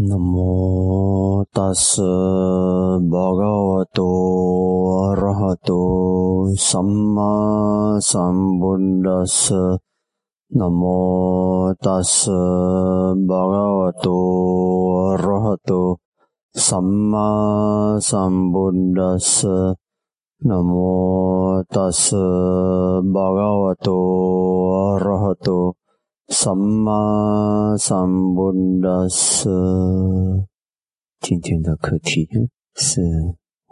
නමෝ තස් භගවතෝ අරහතෝ සම්මා සම්බුද්දස්ස නමෝ තස් භගවතෝ අරහතෝ සම්මා සම්බුද්දස්ස නමෝ තස් භගවතෝ අරහතෝ 什么三不拉斯？今天的课题是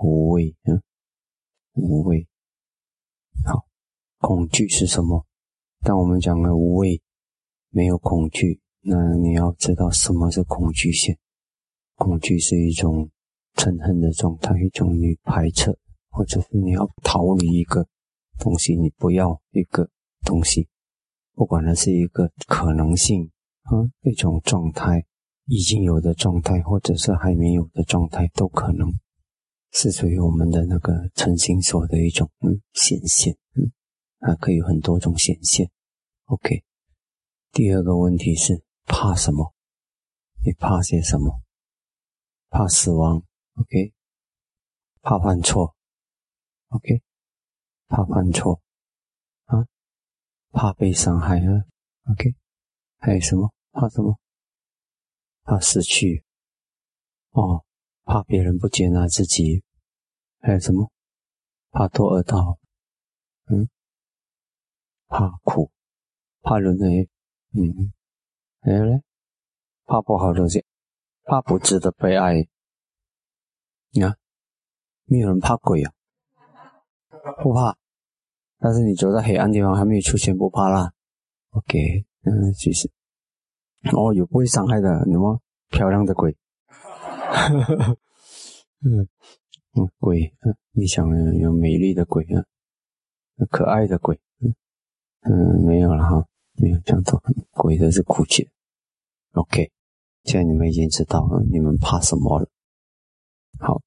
无畏，嗯，无畏。好，恐惧是什么？当我们讲了无畏，没有恐惧，那你要知道什么是恐惧线？恐惧是一种憎恨的状态，一种你排斥，或者是你要逃离一个东西，你不要一个东西。不管那是一个可能性啊，一种状态，已经有的状态，或者是还没有的状态，都可能是属于我们的那个成心所的一种嗯显现，嗯，还可以有很多种显现。OK，第二个问题是怕什么？你怕些什么？怕死亡？OK，怕犯错？OK，怕犯错。怕被伤害啊，OK，还有什么？怕什么？怕失去哦，怕别人不接纳自己，还有什么？怕堕恶道，嗯，怕苦，怕轮回，嗯，还有呢？怕不好东西，怕不值得被爱。你看，没有人怕鬼啊，不怕。但是你走在黑暗地方还没有出现，不怕啦。OK，嗯，其实哦，有不会伤害的，什么漂亮的鬼，嗯嗯，鬼，嗯，你想有美丽的鬼啊，可爱的鬼，嗯嗯，没有了哈，没有讲到鬼的是苦解。OK，现在你们已经知道了，你们怕什么了。好，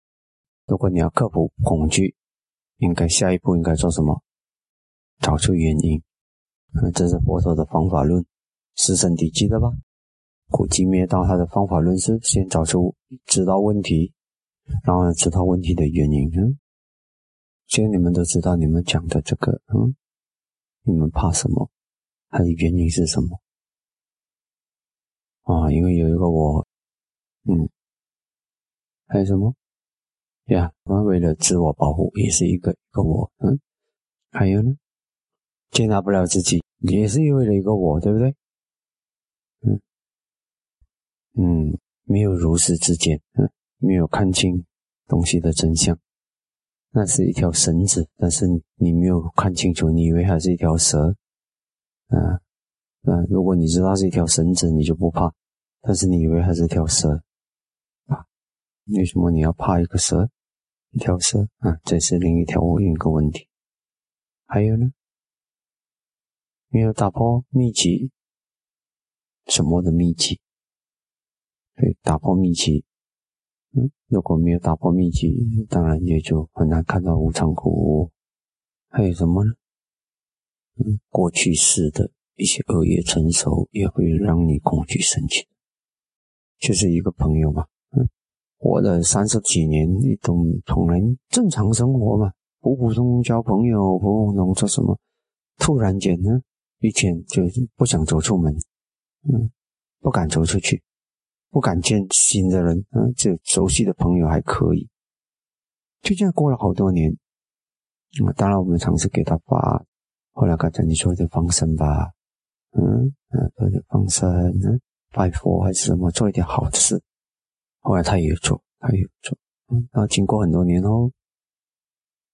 如果你要克服恐惧，应该下一步应该做什么？找出原因，那这是佛陀的方法论，是身体记得吧？苦集灭道，他的方法论是先找出知道问题，然后知道问题的原因。嗯，现在你们都知道，你们讲的这个，嗯，你们怕什么？它的原因是什么？啊，因为有一个我，嗯，还有什么？呀，为了自我保护，也是一个一个我，嗯，还有呢？接纳不了自己，也是因为了一个我，对不对？嗯嗯，没有如实之见，嗯，没有看清东西的真相。那是一条绳子，但是你没有看清楚，你以为它是一条蛇，啊啊！如果你知道是一条绳子，你就不怕；但是你以为它是一条蛇，啊，为什么你要怕一个蛇？一条蛇啊，这是另一条另一个问题。还有呢？没有打破秘籍，什么的秘籍？对，打破秘籍。嗯，如果没有打破秘籍，当然也就很难看到无常苦。还有什么呢？嗯，过去式的一些恶业成熟，也会让你恐惧生起。就是一个朋友嘛，嗯，活了三十几年，你都从来正常生活嘛，普普通通交朋友，普普通通做什么？突然间呢？以前就是不想走出门，嗯，不敢走出去，不敢见新的人，嗯，只有熟悉的朋友还可以。就这样过了好多年，啊，当然我们尝试给他发，后来刚才你说的放生吧，嗯嗯，做点放生，拜佛还是什么，做一点好事。后来他也做，他也做，嗯，然后经过很多年后。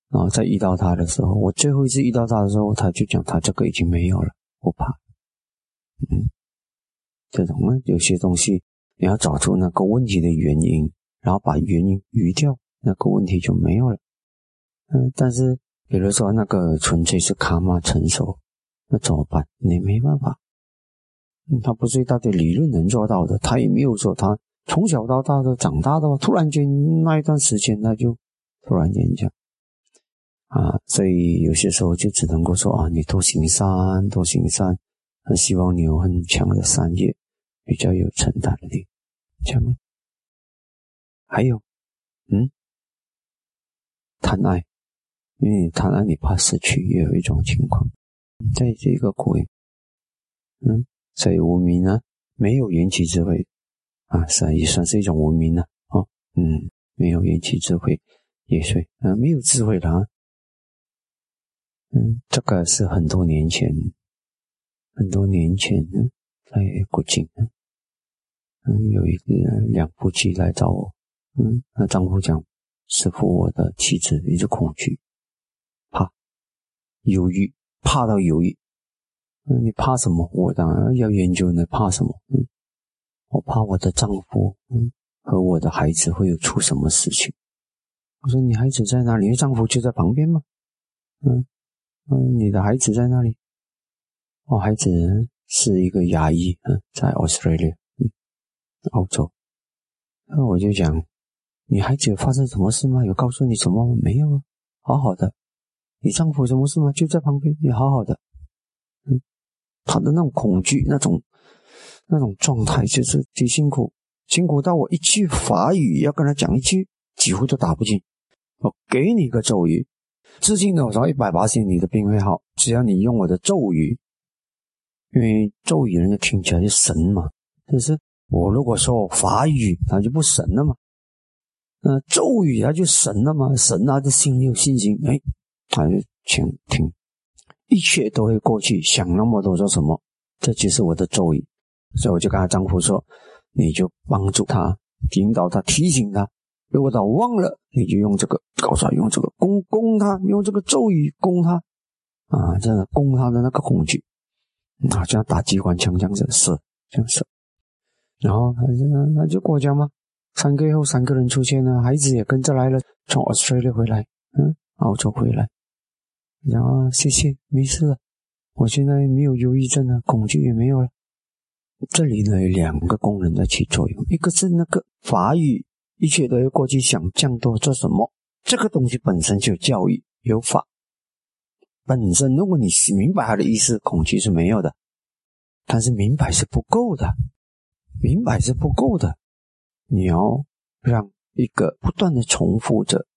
然后再遇到他的时候，我最后一次遇到他的时候，他就讲他这个已经没有了，不怕。嗯，这种呢，有些东西你要找出那个问题的原因，然后把原因移掉，那个问题就没有了。嗯，但是比如说那个纯粹是卡玛成熟，那怎么办？你没办法。他不是一大堆理论能做到的，他也没有说他从小到大都长大的话，突然间那一段时间他就突然间讲。啊，所以有些时候就只能够说啊，你多行善，多行善，很希望你有很强的善业，比较有承担力，这样还有，嗯，贪爱，因为你贪爱，你怕失去，也有一种情况，在这个苦，嗯，所以无名呢，没有缘起智慧啊，算也算是一种无明了哦，嗯，没有缘起智慧也是啊，没有智慧的啊，这个是很多年前，很多年前在古晋，嗯，有一个两夫妻来找我。嗯，那丈夫讲：“师傅，我的妻子一直恐惧、怕、犹豫，怕到犹豫。嗯，你怕什么？我当然要研究，你怕什么？嗯，我怕我的丈夫，嗯，和我的孩子会有出什么事情。我说：你孩子在哪里？你丈夫就在旁边吗？嗯嗯，你的孩子在哪里？我孩子是一个牙医，嗯，在 Australia，嗯，澳洲。那我就讲。”你孩子有发生什么事吗？有告诉你什么吗？没有啊，好好的。你丈夫什么事吗？就在旁边，也好好的。嗯，他的那种恐惧，那种那种状态，就是挺辛苦，辛苦到我一句法语要跟他讲一句，几乎都打不进。我给你一个咒语，自信的我说一百八十你的病会好，只要你用我的咒语，因为咒语人家听起来就神嘛。但是我如果说法语，他就不神了嘛。那咒语他就神了嘛，神他就心里有信心，哎，他就请听，一切都会过去。想那么多做什么？这就是我的咒语。所以我就跟他丈夫说：“你就帮助他，引导他，提醒他。如果他忘了，你就用这个，告诉他用这个攻攻他，用这个咒语攻他啊，这样攻他的那个恐惧啊，像打机关枪这样子射，这样射。然后他就那就过奖嘛。”三个月后，三个人出现了，孩子也跟着来了，从 Australia 回来，嗯，澳洲回来，然后谢谢，没事了，我现在没有忧郁症了，恐惧也没有了。这里呢有两个功能在起作用，一个是那个法语，一切都要过去想降多做什么，这个东西本身就有教育，有法，本身如果你明白它的意思，恐惧是没有的，但是明白是不够的，明白是不够的。你要让一个不断的重复着，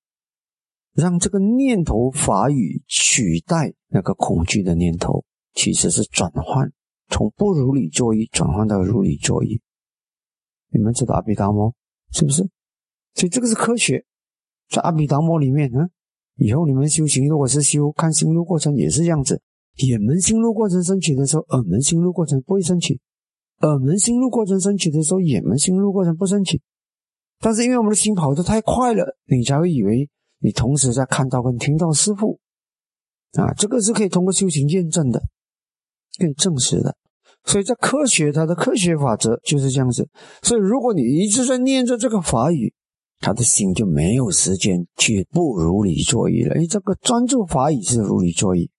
让这个念头法语取代那个恐惧的念头，其实是转换，从不如理作意转换到如理作意。你们知道阿毗达摩是不是？所以这个是科学，在阿毗达摩里面呢，以后你们修行如果是修看心路过程也是这样子，眼门心路过程升起的时候，耳门心路过程不会升起。耳门心路过程升起的时候，眼门心路过程不升起。但是因为我们的心跑得太快了，你才会以为你同时在看到跟听到师傅啊，这个是可以通过修行验证的，可以证实的。所以在科学，它的科学法则就是这样子。所以如果你一直在念着这个法语，他的心就没有时间去不如理作意了。哎，这个专注法语是如理作意，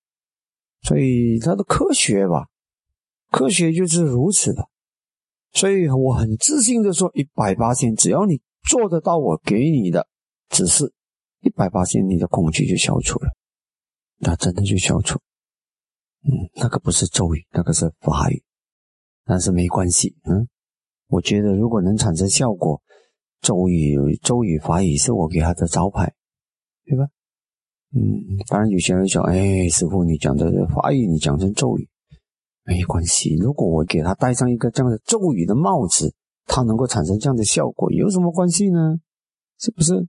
所以它的科学吧，科学就是如此的。所以我很自信的说，一百八千，只要你做得到，我给你的指示，一百八千，你的恐惧就消除了，那真的就消除。嗯，那个不是咒语，那个是法语，但是没关系。嗯，我觉得如果能产生效果，咒语、咒语、法语是我给他的招牌，对吧？嗯，当然有些人讲，哎，师傅，你讲的法语，你讲成咒语。没关系，如果我给他戴上一个这样的咒语的帽子，他能够产生这样的效果，有什么关系呢？是不是？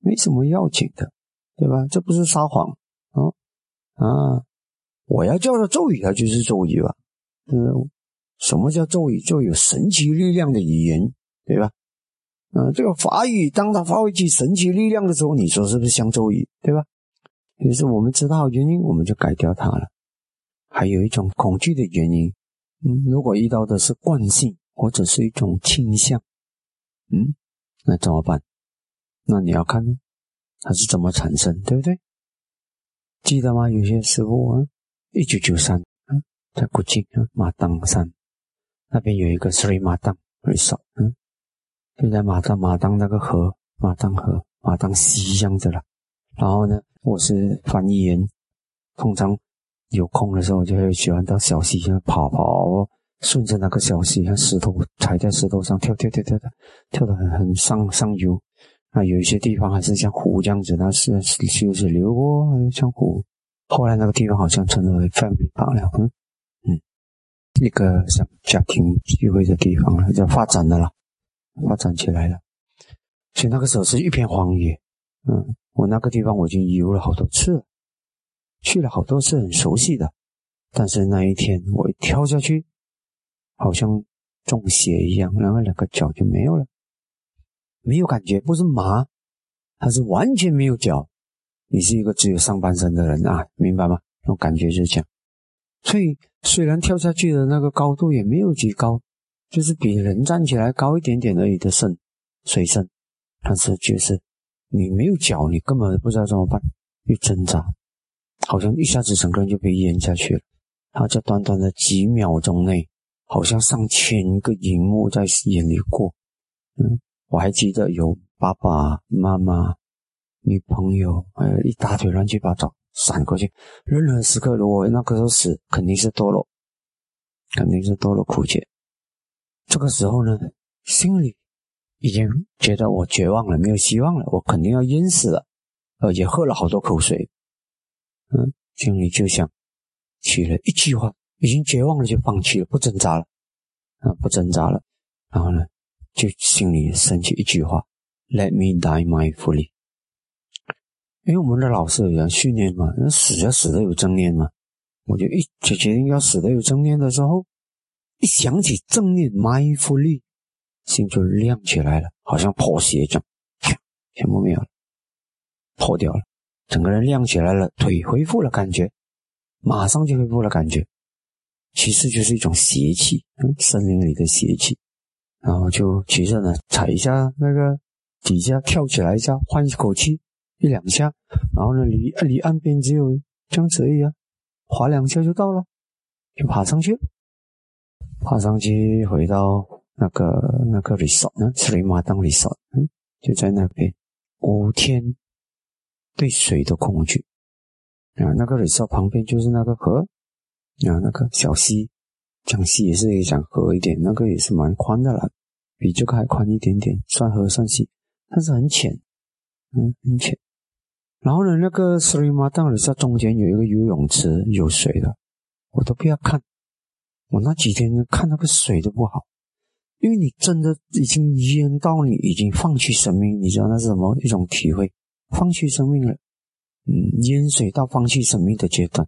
没什么要紧的，对吧？这不是撒谎啊啊！我要叫他咒语，他就是咒语吧？嗯，什么叫咒语？就有神奇力量的语言，对吧？嗯，这个法语当他发挥起神奇力量的时候，你说是不是像咒语，对吧？于是我们知道原因，我们就改掉它了。还有一种恐惧的原因，嗯，如果遇到的是惯性或者是一种倾向，嗯，那怎么办？那你要看它是怎么产生，对不对？记得吗？有些师傅啊，一九九三，嗯，在古晋啊马当山那边有一个 Sri 马当 resort，嗯，就在马当马当那个河马当河马当溪这样子了。然后呢，我是翻译员，通常。有空的时候，就会喜欢到小溪上跑跑，顺着那个小溪，像石头踩在石头上跳跳跳跳的，跳得很很上上游。啊，有一些地方还是像湖这样子，那是就是流过像湖。后来那个地方好像成了 family park 了，嗯嗯，一个像家庭聚会的地方了，就发展的了，发展起来了。所以那个时候是一片荒野，嗯，我那个地方我已经游了好多次，去了好多次，很熟悉的。但是那一天我一跳下去，好像中邪一样，然后两个脚就没有了，没有感觉，不是麻，它是完全没有脚。你是一个只有上半身的人啊，明白吗？那种感觉就是这样。所以虽然跳下去的那个高度也没有几高，就是比人站起来高一点点而已的深水深，但是就是你没有脚，你根本不知道怎么办，又挣扎，好像一下子整个人就被淹下去了。然后在短短的几秒钟内，好像上千个荧幕在眼里过。嗯，我还记得有爸爸妈妈。女朋友，还有一大堆乱七八糟闪过去。任何时刻，如果那个时候死，肯定是堕落，肯定是堕落苦劫。这个时候呢，心里已经觉得我绝望了，没有希望了，我肯定要淹死了，而且喝了好多口水。嗯，心里就想起了一句话：已经绝望了，就放弃了，不挣扎了，啊，不挣扎了。然后呢，就心里升起一句话：Let me die my fully。因为我们的老师有人训练嘛，那死要死的有正念嘛，我就一就决定要死的有正念的时候，一想起正念，mindfully，心就亮起来了，好像破鞋一样，全部没有了，破掉了，整个人亮起来了，腿恢复了感觉，马上就恢复了感觉，其实就是一种邪气，嗯，森林里的邪气，然后就骑着呢，踩一下那个底下，跳起来一下，换一口气。一两下，然后呢，离离岸边只有这样子而已啊，滑两下就到了，就爬上去，爬上去回到那个那个 resort 呢，斯里马当 resort，嗯，就在那边五天对水的恐惧啊，那个 resort 旁边就是那个河啊，那个小溪，江溪也是讲河一点，那个也是蛮宽的了，比这个还宽一点点，算河算溪，但是很浅，嗯，很浅。然后呢，那个斯里马当里在中间有一个游泳池，有水的，我都不要看。我那几天看那个水都不好，因为你真的已经淹到你已经放弃生命，你知道那是什么一种体会？放弃生命了，嗯，淹水到放弃生命的阶段。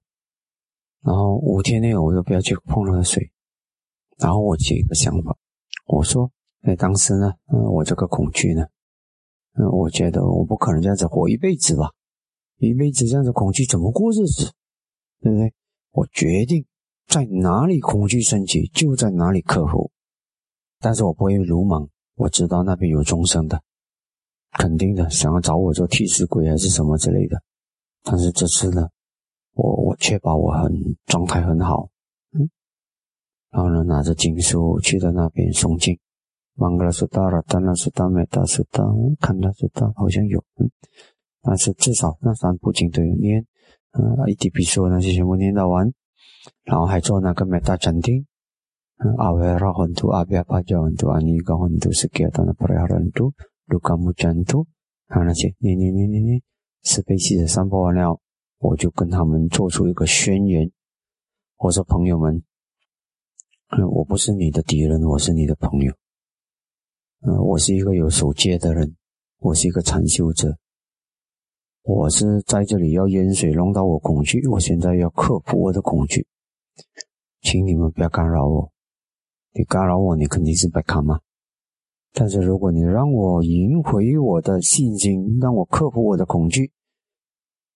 然后五天内我都不要去碰那个水。然后我有一个想法，我说，哎，当时呢，嗯，我这个恐惧呢，嗯，我觉得我不可能这样子活一辈子吧。一辈子这样子恐惧怎么过日子？对不对？我决定在哪里恐惧升起，就在哪里克服。但是我不会鲁莽，我知道那边有众生的，肯定的，想要找我做替死鬼还是什么之类的。但是这次呢，我我确保我很状态很好，嗯，然后呢，拿着经书去到那边诵经，曼格拉苏达了，丹拉苏达美达苏达，看拉苏达好像有，嗯。但是至少那三部经都有念，呃，一滴笔说那些全部念到完，然后还做那个 meta 禅定，阿维拉混图阿比亚巴加混图阿尼嘎混图是给他那布拉混图卢卡木禅图，还有那些念念念念念，慈悲喜的三播完了，我就跟他们做出一个宣言，我说朋友们，嗯，我不是你的敌人，我是你的朋友，嗯，我是一个有守戒的人，我是一个禅修者。我是在这里要淹水弄到我恐惧，我现在要克服我的恐惧，请你们不要干扰我。你干扰我，你肯定是白看嘛。但是如果你让我赢回我的信心，让我克服我的恐惧，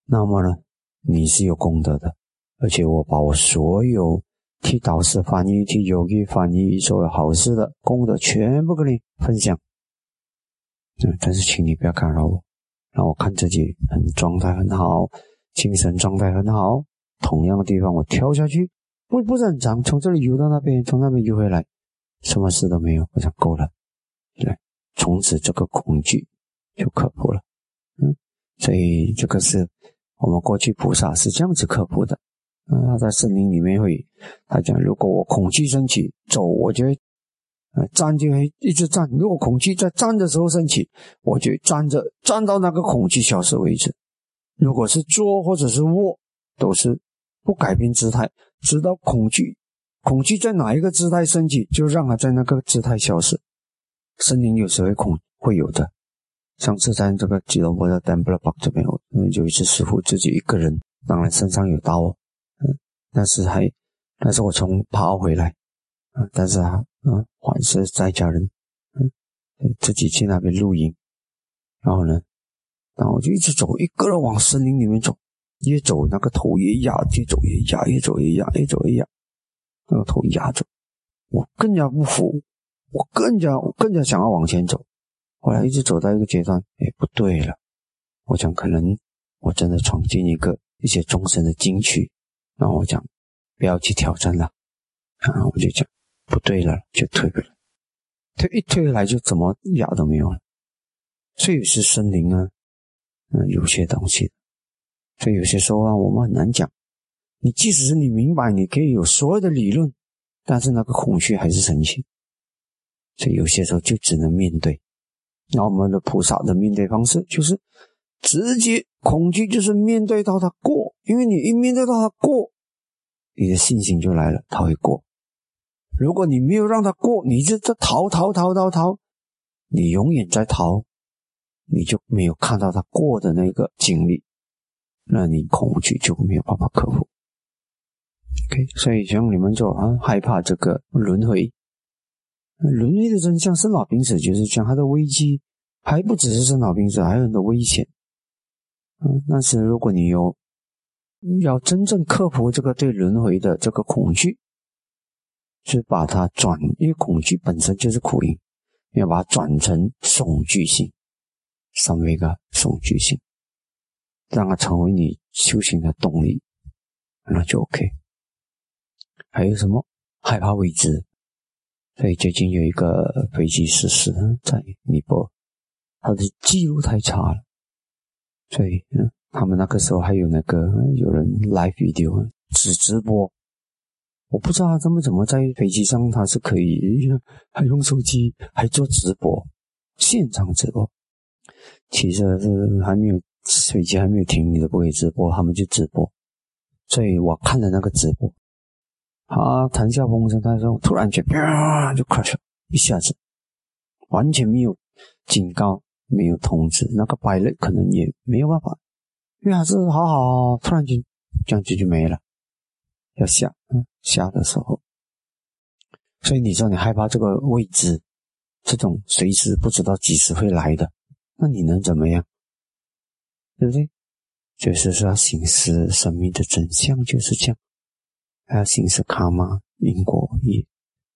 那么呢，你是有功德的。而且我把我所有替导师翻译、替有意翻译所有好事的功德全部跟你分享。嗯，但是请你不要干扰我。让我看自己很状态很好，精神状态很好。同样的地方，我跳下去，不不是很长，从这里游到那边，从那边游回来，什么事都没有，我想够了。来，从此这个恐惧就克服了。嗯，所以这个是我们过去菩萨是这样子克服的。嗯，他在森林里面会，他讲，如果我恐惧升起，走，我就呃，站就会一直站。如果恐惧在站的时候升起，我就站着，站到那个恐惧消失为止。如果是坐或者是卧，都是不改变姿态，直到恐惧，恐惧在哪一个姿态升起，就让它在那个姿态消失。森林有时会恐会有的。上次在这个吉隆坡的 d e m b l e Park 这边，嗯，有一次师傅自己一个人，当然身上有刀，嗯，但是还，但是我从爬回来，啊，但是啊，嗯，还是在家人，嗯，自己去那边露营，然后呢，然后我就一直走，一个人往森林里面走，越走那个头越压，越走越压，越走越压，越走越压，那个头压着，我更加不服，我更加，我更加想要往前走。后来一直走到一个阶段，哎，不对了，我讲可能我真的闯进一个一些终身的禁区，然后我讲不要去挑战了，啊，我就讲不对了，就退回来，退一退回来就怎么牙都没有了。所以是森林啊，嗯，有些东西，所以有些时候啊，我们很难讲。你即使是你明白，你可以有所有的理论，但是那个恐惧还是神奇，所以有些时候就只能面对。那我们的菩萨的面对方式就是直接恐惧，就是面对到他过，因为你一面对到他过，你的信心就来了，他会过。如果你没有让他过，你就在逃逃逃逃逃，你永远在逃，你就没有看到他过的那个经历，那你恐惧就没有办法克服。OK，所以像你们就啊害怕这个轮回。轮回的真相，生老病死就是讲它的危机，还不只是生老病死，还有很多危险。嗯，但是如果你有要真正克服这个对轮回的这个恐惧，是把它转，因为恐惧本身就是苦因，要把它转成恐惧性，上面一个恐惧性，让它成为你修行的动力，那就 OK。还有什么害怕未知？所以最近有一个飞机失事在尼泊尔，他的记录太差了。所以，嗯，他们那个时候还有那个有人 live video 只直播，我不知道他们怎么在飞机上他是可以 还用手机还做直播，现场直播。其实是还没有飞机还没有停，你都不可以直播，他们就直播。所以我看了那个直播。他谈笑风生，他说突然间啪就 crash 了，一下子完全没有警告，没有通知，那个摆类可能也没有办法，因为还是好好，突然间这样子就没了，要下，嗯，下的时候，所以你说你害怕这个未知，这种随时不知道几时会来的，那你能怎么样？对不对？就是说，行使生命的真相就是这样。还有形式卡嘛，因果业，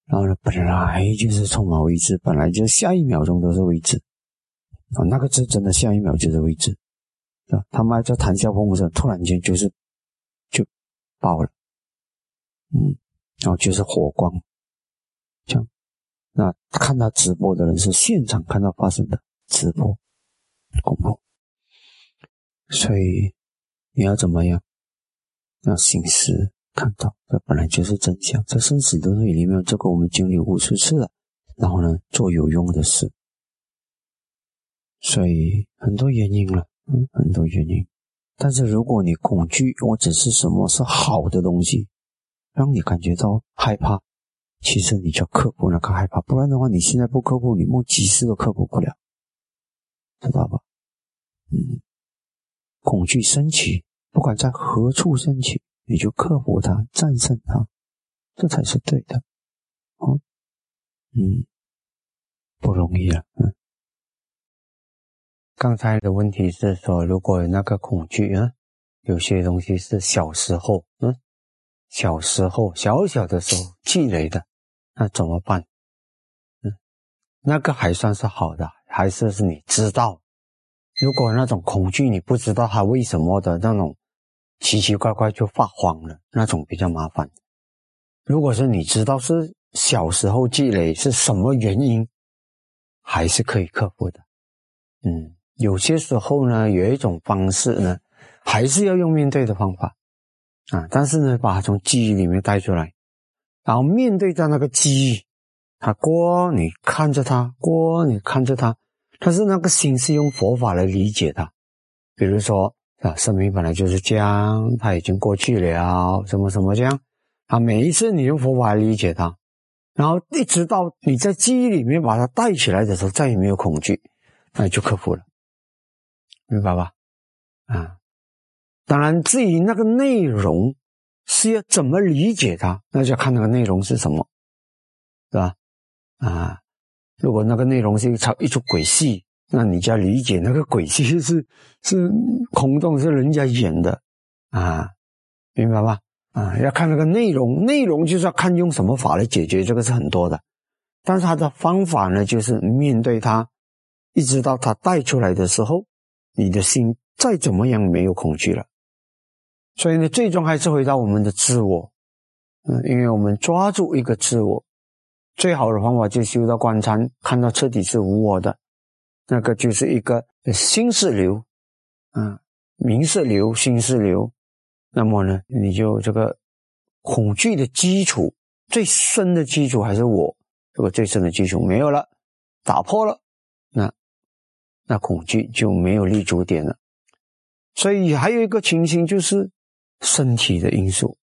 然后呢，本来就是充满未知，本来就下一秒钟都是未知啊，那个字真的下一秒就是未知啊。他们还在谈笑风生，突然间就是就爆了，嗯，然后就是火光，这样。那看他直播的人是现场看到发生的直播，恐怖。所以你要怎么样？要心思。看到，这本来就是真相。在生死轮回里面，这个我们经历无数次了。然后呢，做有用的事。所以很多原因了，嗯，很多原因。但是如果你恐惧，或者是什么是好的东西，让你感觉到害怕，其实你就克服那个害怕。不然的话，你现在不克服，你梦几世都克服不了，知道吧？嗯，恐惧升起，不管在何处升起。你就克服它，战胜它，这才是对的。啊，嗯，不容易啊。嗯，刚才的问题是说，如果那个恐惧啊，有些东西是小时候，嗯，小时候小小的时候积累的，那怎么办？嗯，那个还算是好的，还是是你知道。如果那种恐惧你不知道它为什么的那种。奇奇怪怪就发慌了，那种比较麻烦。如果是你知道是小时候积累是什么原因，还是可以克服的。嗯，有些时候呢，有一种方式呢，还是要用面对的方法啊，但是呢，把它从记忆里面带出来，然后面对着那个记忆，他过你看着他过你看着他，但是那个心是用佛法来理解它。比如说啊，生命本来就是这样，它已经过去了，什么什么这样啊，每一次你用佛法来理解它，然后一直到你在记忆里面把它带起来的时候，再也没有恐惧，那就克服了，明白吧？啊，当然至于那个内容。是要怎么理解它？那就看那个内容是什么，是吧？啊，如果那个内容是一场一出鬼戏，那你就要理解那个鬼戏是 是空洞，是人家演的啊，明白吧？啊，要看那个内容，内容就是要看用什么法来解决，这个是很多的。但是他的方法呢，就是面对他，一直到他带出来的时候，你的心再怎么样没有恐惧了。所以呢，最终还是回到我们的自我，嗯，因为我们抓住一个自我，最好的方法就修到观禅，看到彻底是无我的，那个就是一个心是流，嗯，名是流，心是流，那么呢，你就这个恐惧的基础最深的基础还是我，这个最深的基础没有了，打破了，那那恐惧就没有立足点了。所以还有一个情形就是。身体的因素，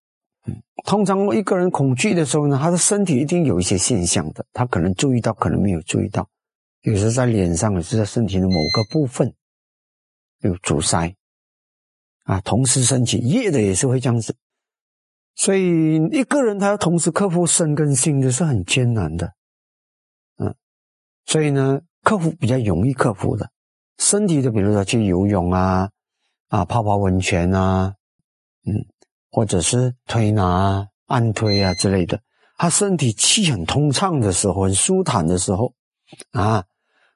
通常一个人恐惧的时候呢，他的身体一定有一些现象的，他可能注意到，可能没有注意到，有时在脸上，有时在身体的某个部分有阻塞，啊，同时升起夜的也是会这样子，所以一个人他要同时克服身跟心的是很艰难的，嗯，所以呢，克服比较容易克服的，身体的，比如说去游泳啊，啊，泡泡温泉啊。嗯，或者是推拿、按推啊之类的，他身体气很通畅的时候，很舒坦的时候，啊，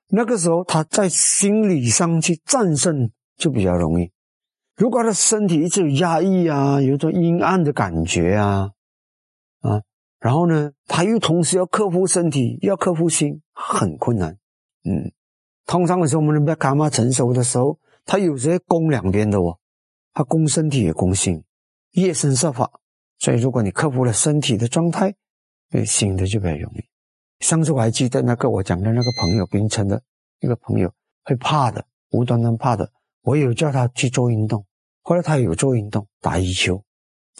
那个时候他在心理上去战胜就比较容易。如果他的身体一直有压抑啊，有一种阴暗的感觉啊，啊，然后呢，他又同时要克服身体，要克服心，很困难。嗯，通常的时候，我们的伽马成熟的时候，他有时候攻两边的哦。他攻身体也攻心，夜深设法。所以，如果你克服了身体的状态，对醒的就比较容易。上次我还记得那个我讲的那个朋友，冰城的一个朋友，会怕的，无端端怕的。我有叫他去做运动，后来他有做运动，打羽球，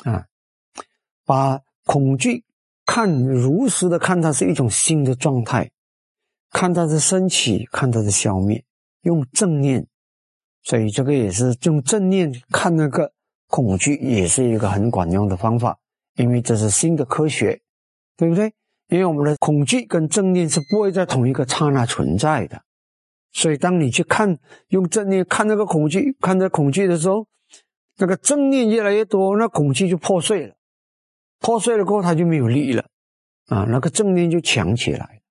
啊，把恐惧看如实的看，它是一种新的状态，看它的升起，看它的消灭，用正念。所以这个也是用正念看那个恐惧，也是一个很管用的方法，因为这是新的科学，对不对？因为我们的恐惧跟正念是不会在同一个刹那存在的，所以当你去看用正念看那个恐惧，看那恐惧的时候，那个正念越来越多，那恐惧就破碎了，破碎了过后它就没有力了，啊，那个正念就强起来，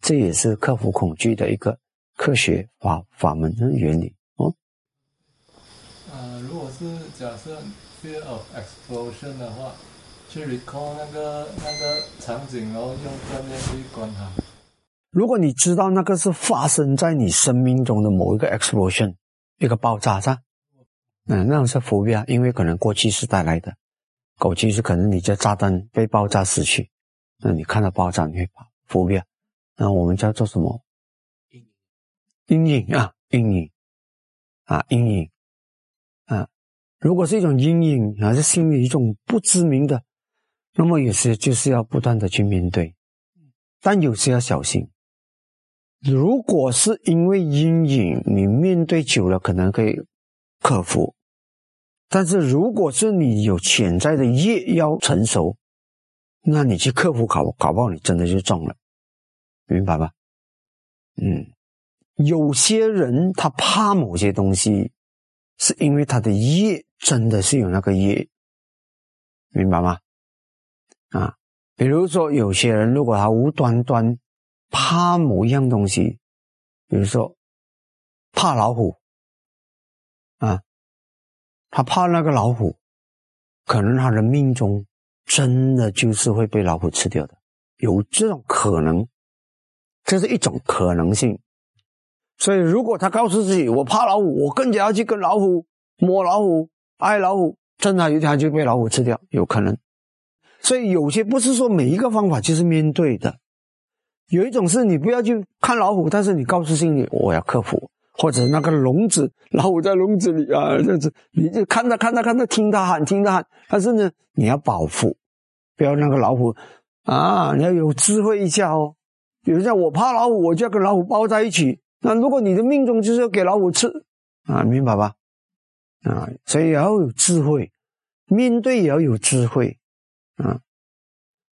这也是克服恐惧的一个科学法法门的原理。是假设 fear of explosion 的话，去 recall 那个那个场景，然后用正念去观它。如果你知道那个是发生在你生命中的某一个 explosion，一个爆炸，是吧？嗯，那种是伏笔啊，因为可能过去是带来的，过去是可能你这炸弹被爆炸死去，那你看到爆炸你会怕伏笔啊？那我们叫做什么？阴影啊，阴影啊，阴影。如果是一种阴影，还是心里一种不知名的，那么有些就是要不断的去面对，但有些要小心。如果是因为阴影，你面对久了可能可以克服，但是如果是你有潜在的业要成熟，那你去克服搞搞不好你真的就中了，明白吧？嗯，有些人他怕某些东西。是因为他的业真的是有那个业，明白吗？啊，比如说有些人如果他无端端怕某一样东西，比如说怕老虎，啊，他怕那个老虎，可能他的命中真的就是会被老虎吃掉的，有这种可能，这是一种可能性。所以，如果他告诉自己我怕老虎，我更加要去跟老虎摸老虎、爱老虎，真的有一天就被老虎吃掉，有可能。所以，有些不是说每一个方法就是面对的，有一种是你不要去看老虎，但是你告诉心里我要克服，或者那个笼子，老虎在笼子里啊，这样子，你就看它看它看它，听它喊听它喊，但是呢，你要保护，不要那个老虎啊，你要有智慧一下哦。比如像我怕老虎，我就要跟老虎抱在一起。那如果你的命中就是要给老虎吃啊，明白吧？啊，所以要有智慧，面对也要有智慧啊。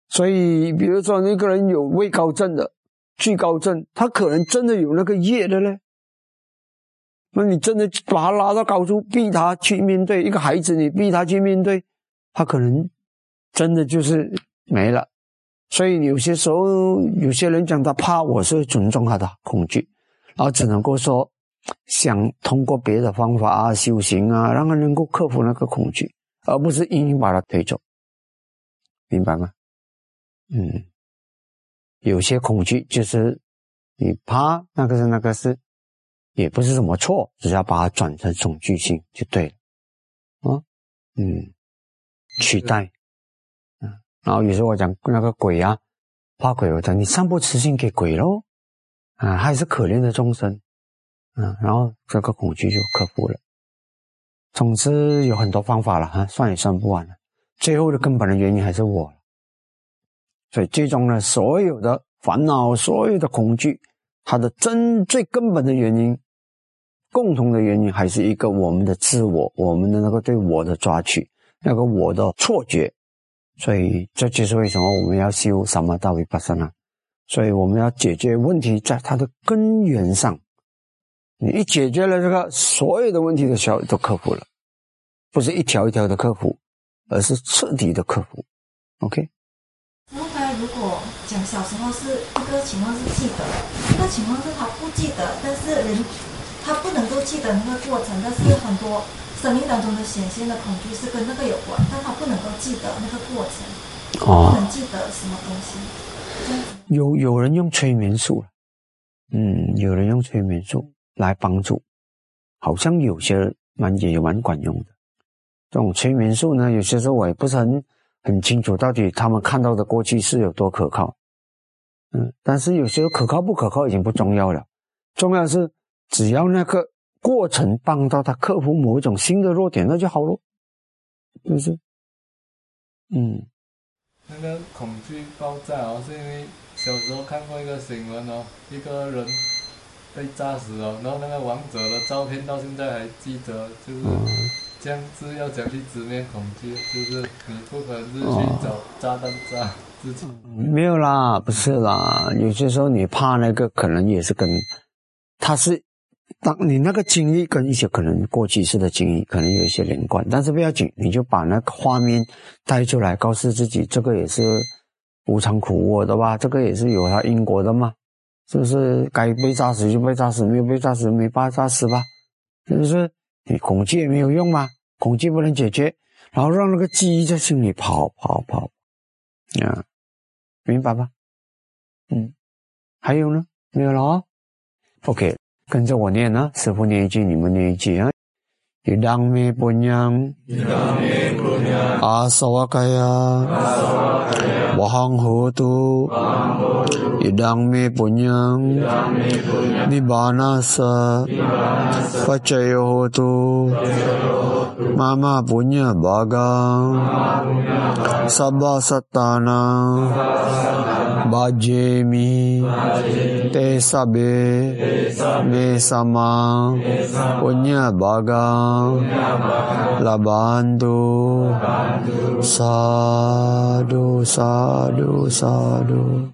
所以，比如说那个人有畏高症的、惧高症，他可能真的有那个业的呢。那你真的把他拉到高处，逼他去面对一个孩子，你逼他去面对，他可能真的就是没了。所以有些时候，有些人讲他怕，我是尊重他的恐惧，然后只能够说想通过别的方法啊、修行啊，让他能够克服那个恐惧，而不是硬硬把他推走，明白吗？嗯，有些恐惧就是你怕那个是那个是，也不是什么错，只要把它转成恐惧性就对了，啊，嗯，取代。嗯。然后有时候我讲那个鬼啊，怕鬼，我讲你散播慈心给鬼喽，啊，还是可怜的众生，嗯，然后这个恐惧就克服了。总之有很多方法了哈，算也算不完了。最后的根本的原因还是我，所以最终呢，所有的烦恼、所有的恐惧，它的真最根本的原因，共同的原因还是一个我们的自我，我们的那个对我的抓取，那个我的错觉。所以这就是为什么我们要修什么道维巴萨呢？所以我们要解决问题在它的根源上。你一解决了这个，所有的问题都小都克服了，不是一条一条的克服，而是彻底的克服。OK。然后他如果讲小时候是一个情况是记得，一个情况是他不记得，但是人他不能够记得那个过程，但是很多。生命当中的显现的恐惧是跟那个有关，但他不能够记得那个过程，哦不能记得什么东西。有有人用催眠术嗯，有人用催眠术来帮助，好像有些蛮也蛮管用的。这种催眠术呢，有些时候我也不是很很清楚，到底他们看到的过去是有多可靠。嗯，但是有些可靠不可靠已经不重要了，重要的是只要那个。过程帮到他克服某一种新的弱点，那就好了，是不是？嗯。那个恐惧爆炸哦，是因为小时候看过一个新闻哦，一个人被炸死了，然后那个王者的照片到现在还记得，就是这样子要讲去直面恐惧，就是你不可能是去找炸弹炸自己。没有啦，不是啦，有些时候你怕那个，可能也是跟他是。当你那个经历跟一些可能过去式的经历可能有一些连贯，但是不要紧，你就把那个画面带出来，告诉自己这个也是无常苦我的吧，这个也是有它因果的嘛，是不是？该被炸死就被炸死，没有被炸死没法炸死吧？是不是？你恐惧也没有用嘛，恐惧不能解决，然后让那个记忆在心里跑跑跑，啊，明白吧？嗯，还有呢？没有了啊？OK。跟着我念呢，师傅念一句，你们念一句啊。Idang me punyang asawakaya. Wahang hotu idang me punyang. Nibanasa. Pacayo hotu mama punya bagang sabah satana bajemi te sabe me sama punya bagang labantu sadu sadu sadu